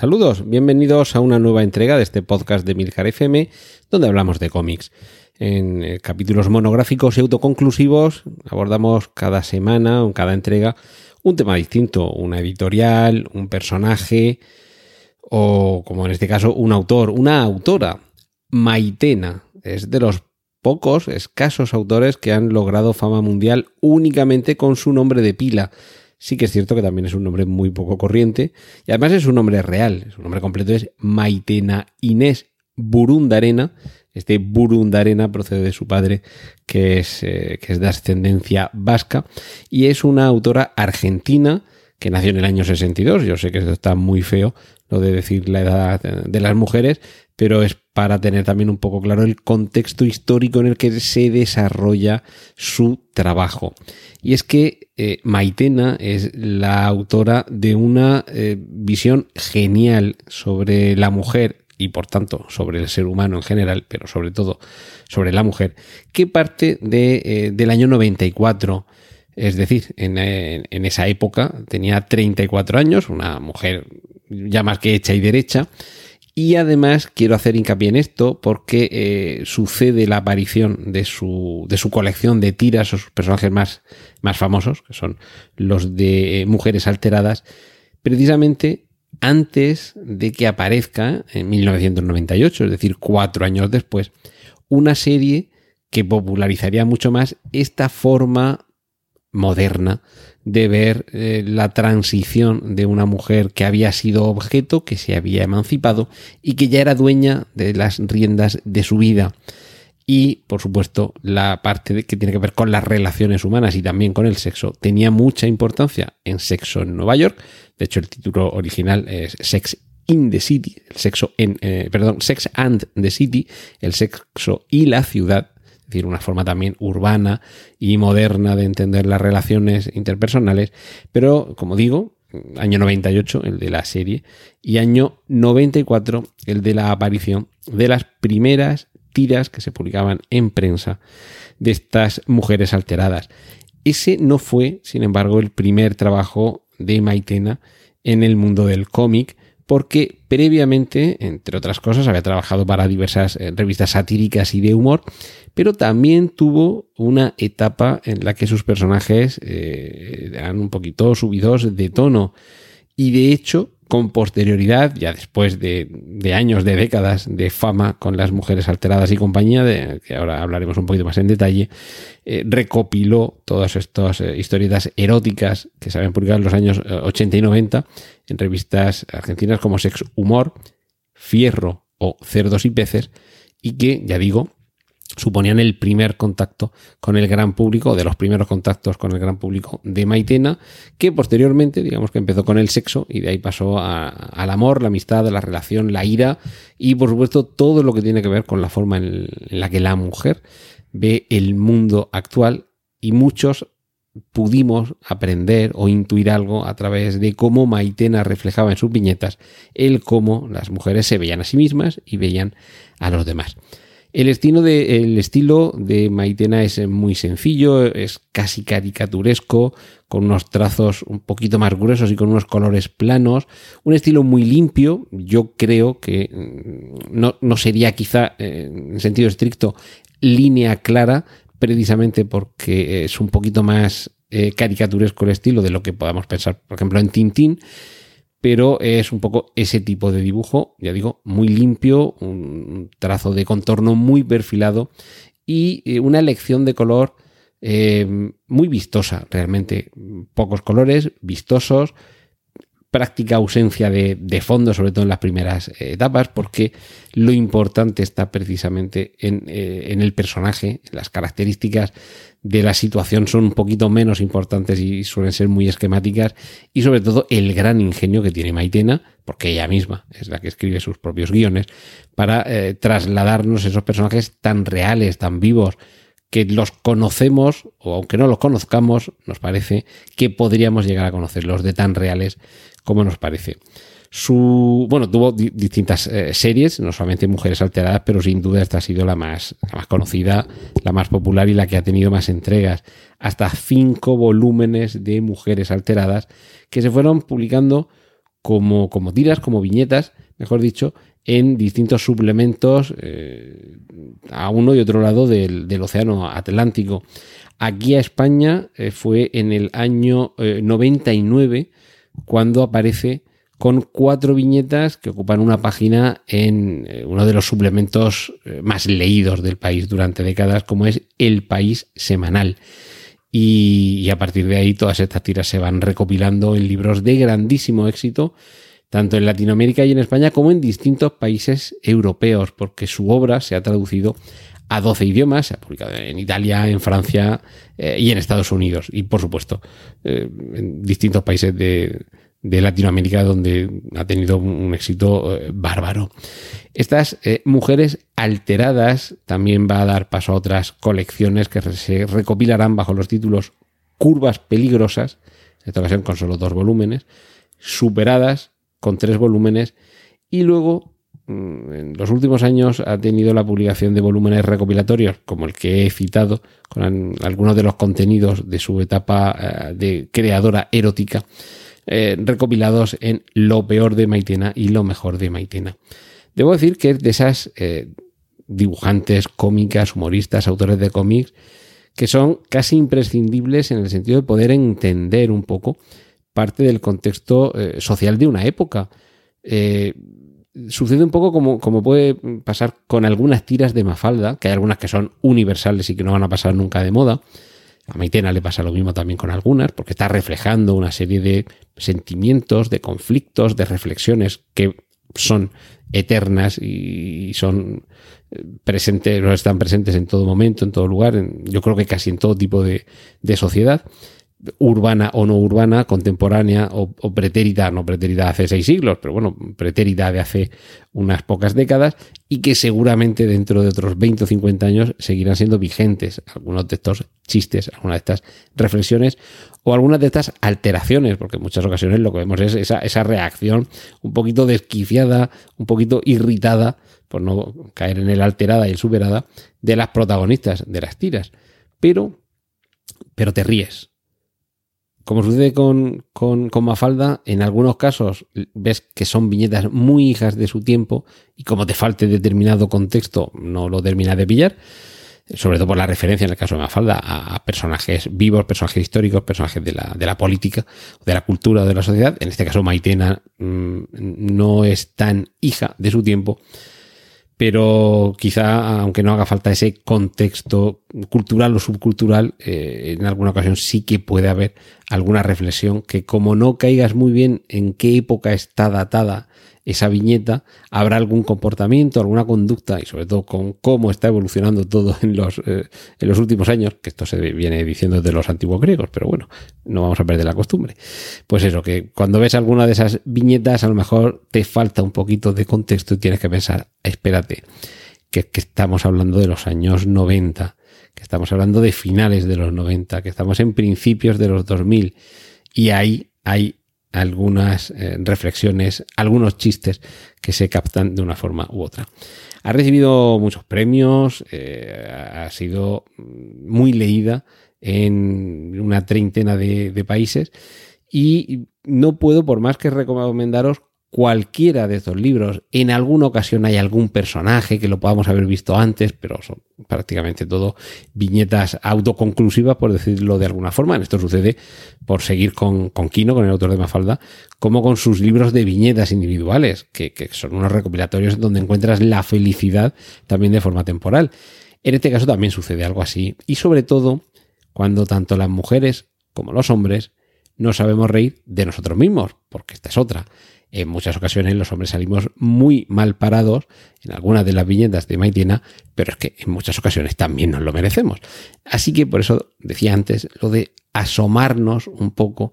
Saludos, bienvenidos a una nueva entrega de este podcast de Milcar FM, donde hablamos de cómics. En eh, capítulos monográficos y autoconclusivos abordamos cada semana o en cada entrega un tema distinto, una editorial, un personaje o, como en este caso, un autor, una autora. Maitena es de los pocos, escasos autores que han logrado fama mundial únicamente con su nombre de pila. Sí que es cierto que también es un nombre muy poco corriente y además es un nombre real. Su nombre completo es Maitena Inés Burundarena. Este Burundarena procede de su padre, que es, eh, que es de ascendencia vasca, y es una autora argentina que nació en el año 62. Yo sé que esto está muy feo, lo de decir la edad de las mujeres, pero es para tener también un poco claro el contexto histórico en el que se desarrolla su trabajo. Y es que eh, Maitena es la autora de una eh, visión genial sobre la mujer y por tanto sobre el ser humano en general, pero sobre todo sobre la mujer, que parte de, eh, del año 94. Es decir, en, en, esa época tenía 34 años, una mujer ya más que hecha y derecha, y además quiero hacer hincapié en esto porque eh, sucede la aparición de su, de su colección de tiras o sus personajes más, más famosos, que son los de Mujeres Alteradas, precisamente antes de que aparezca en 1998, es decir, cuatro años después, una serie que popularizaría mucho más esta forma moderna de ver eh, la transición de una mujer que había sido objeto, que se había emancipado y que ya era dueña de las riendas de su vida. Y, por supuesto, la parte que tiene que ver con las relaciones humanas y también con el sexo tenía mucha importancia en Sexo en Nueva York. De hecho, el título original es Sex in the City, el sexo en, eh, perdón, Sex and the City, el sexo y la ciudad decir, una forma también urbana y moderna de entender las relaciones interpersonales, pero como digo, año 98 el de la serie y año 94 el de la aparición de las primeras tiras que se publicaban en prensa de estas mujeres alteradas. Ese no fue, sin embargo, el primer trabajo de Maitena en el mundo del cómic, porque previamente, entre otras cosas, había trabajado para diversas eh, revistas satíricas y de humor, pero también tuvo una etapa en la que sus personajes eh, eran un poquito subidos de tono. Y de hecho, con posterioridad, ya después de, años, de décadas de fama con las mujeres alteradas y compañía, de, que ahora hablaremos un poquito más en detalle, eh, recopiló todas estas eh, historietas eróticas que se habían publicado en los años 80 y 90 en revistas argentinas como Sex Humor, Fierro o Cerdos y Peces, y que, ya digo, suponían el primer contacto con el gran público, de los primeros contactos con el gran público de Maitena, que posteriormente, digamos que empezó con el sexo y de ahí pasó al amor, la amistad, la relación, la ira y por supuesto todo lo que tiene que ver con la forma en, la que la mujer ve el mundo actual y muchos pudimos aprender o intuir algo a través de cómo Maitena reflejaba en sus viñetas el cómo las mujeres se veían a sí mismas y veían a los demás. El estilo, de, Maitena es muy sencillo, es casi caricaturesco, con unos trazos un poquito más gruesos y con unos colores planos. Un estilo muy limpio, yo creo que mm, no, no sería quizá eh, en sentido estricto línea clara, precisamente porque es un poquito más eh, caricaturesco el estilo de lo que podamos pensar, por ejemplo, en Tintín pero es un poco ese tipo de dibujo, ya digo, muy limpio, un trazo de contorno muy perfilado y eh, una elección de color eh, muy vistosa, realmente. Pocos colores, vistosos, práctica ausencia de, fondo, sobre todo en las primeras eh, etapas, porque lo importante está precisamente en, en el personaje, las características de la situación son un poquito menos importantes y suelen ser muy esquemáticas y sobre todo el gran ingenio que tiene Maitena, porque ella misma es la que escribe sus propios guiones, para eh, trasladarnos esos personajes tan reales, tan vivos, que los conocemos, o aunque no los conozcamos, nos parece que podríamos llegar a conocerlos de tan reales como nos parece. Su, bueno, tuvo distintas eh, series, no solamente Mujeres Alteradas, pero sin duda esta ha sido la más, la más conocida, la más popular y la que ha tenido más entregas. Hasta cinco volúmenes de Mujeres Alteradas que se fueron publicando como, como tiras, como viñetas, mejor dicho, en distintos suplementos eh, a uno y otro lado del, Océano Atlántico. Aquí a España eh, fue en el año 99 cuando aparece con cuatro viñetas que ocupan una página en eh, uno de los suplementos eh, más leídos del país durante décadas, como es El País Semanal. Y, a partir de ahí todas estas tiras se van recopilando en libros de grandísimo éxito, tanto en Latinoamérica y en España como en distintos países europeos, porque su obra se ha traducido a 12 idiomas, se ha publicado en Italia, en Francia eh, y en Estados Unidos, y por supuesto en distintos países de, Latinoamérica donde ha tenido un éxito eh, bárbaro. Estas eh, mujeres alteradas también va a dar paso a otras colecciones que se recopilarán bajo los títulos Curvas peligrosas, en esta ocasión con solo dos volúmenes, Superadas con tres volúmenes y luego en los últimos años ha tenido la publicación de volúmenes recopilatorios como el que he citado con algunos de los contenidos de su etapa eh, de creadora erótica eh, recopilados en Lo peor de Maitena y Lo mejor de Maitena. Debo decir que es de esas eh, dibujantes, cómicas, humoristas, autores de cómics, que son casi imprescindibles en el sentido de poder entender un poco parte del contexto eh, social de una época. Sucede un poco como, como, puede pasar con algunas tiras de Mafalda, que hay algunas que son universales y que no van a pasar nunca de moda, a Maitena le pasa lo mismo también con algunas, porque está reflejando una serie de sentimientos, de conflictos, de reflexiones que son eternas y son eh, presentes, están presentes en todo momento, en todo lugar, yo creo que casi en todo tipo de sociedad urbana o no urbana, contemporánea o, pretérita, no pretérita hace seis siglos, pero bueno, pretérita de hace unas pocas décadas y que seguramente dentro de otros 20 o 50 años seguirán siendo vigentes algunos de estos chistes, algunas de estas reflexiones o algunas de estas alteraciones, porque en muchas ocasiones lo que vemos es esa, esa reacción un poquito desquiciada, un poquito irritada, por no caer en el alterada y el superada, de las protagonistas de las tiras. Pero, pero te ríes, como sucede con, con, Mafalda, en algunos casos ves que son viñetas muy hijas de su tiempo y como te falte determinado contexto no lo terminas de pillar, sobre todo por la referencia en el caso de Mafalda a, personajes vivos, personajes históricos, personajes de la, de la política, de la cultura, de la sociedad. En este caso Maitena mm, no es tan hija de su tiempo pero quizá, aunque no haga falta ese contexto cultural o subcultural, eh, en alguna ocasión sí que puede haber alguna reflexión que como no caigas muy bien en qué época está datada esa viñeta, habrá algún comportamiento, alguna conducta y sobre todo con cómo está evolucionando todo en los, eh, en los últimos años, que esto se viene diciendo desde los antiguos griegos, pero bueno, no vamos a perder la costumbre. Pues eso, que cuando ves alguna de esas viñetas a lo mejor te falta un poquito de contexto y tienes que pensar, espérate, que, que estamos hablando de los años 90, que estamos hablando de finales de los 90, que estamos en principios de los 2000 y ahí hay algunas eh, reflexiones, algunos chistes que se captan de una forma u otra. Ha recibido muchos premios, eh, ha sido muy leída en una treintena de, de países y no puedo, por más que recomendaros cualquiera de estos libros. En alguna ocasión hay algún personaje que lo podamos haber visto antes, pero son prácticamente todo viñetas autoconclusivas, por decirlo de alguna forma. Esto sucede por seguir con, con Kino, con el autor de Mafalda, como con sus libros de viñetas individuales, que, que son unos recopilatorios donde encuentras la felicidad también de forma temporal. En este caso también sucede algo así, y sobre todo cuando tanto las mujeres como los hombres no sabemos reír de nosotros mismos, porque esta es otra en muchas ocasiones los hombres salimos muy mal parados en algunas de las viñetas de Maitena, pero es que en muchas ocasiones también nos lo merecemos. Así que por eso decía antes lo de asomarnos un poco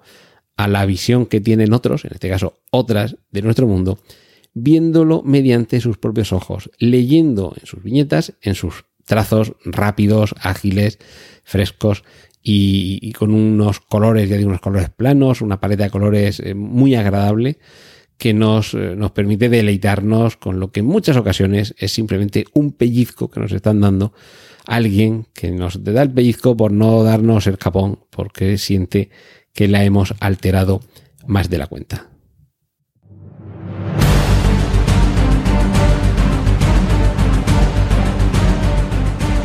a la visión que tienen otros, en este caso otras de nuestro mundo, viéndolo mediante sus propios ojos, leyendo en sus viñetas, en sus trazos rápidos, ágiles, frescos y, con unos colores, ya digo, unos colores planos, una paleta de colores eh, muy agradable que nos, eh, nos permite deleitarnos con lo que en muchas ocasiones es simplemente un pellizco que nos están dando alguien que nos da el pellizco por no darnos el capón porque siente que la hemos alterado más de la cuenta.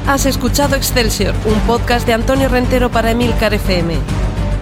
Has escuchado Excelsior, un podcast de Antonio Rentero para Emilcar FM.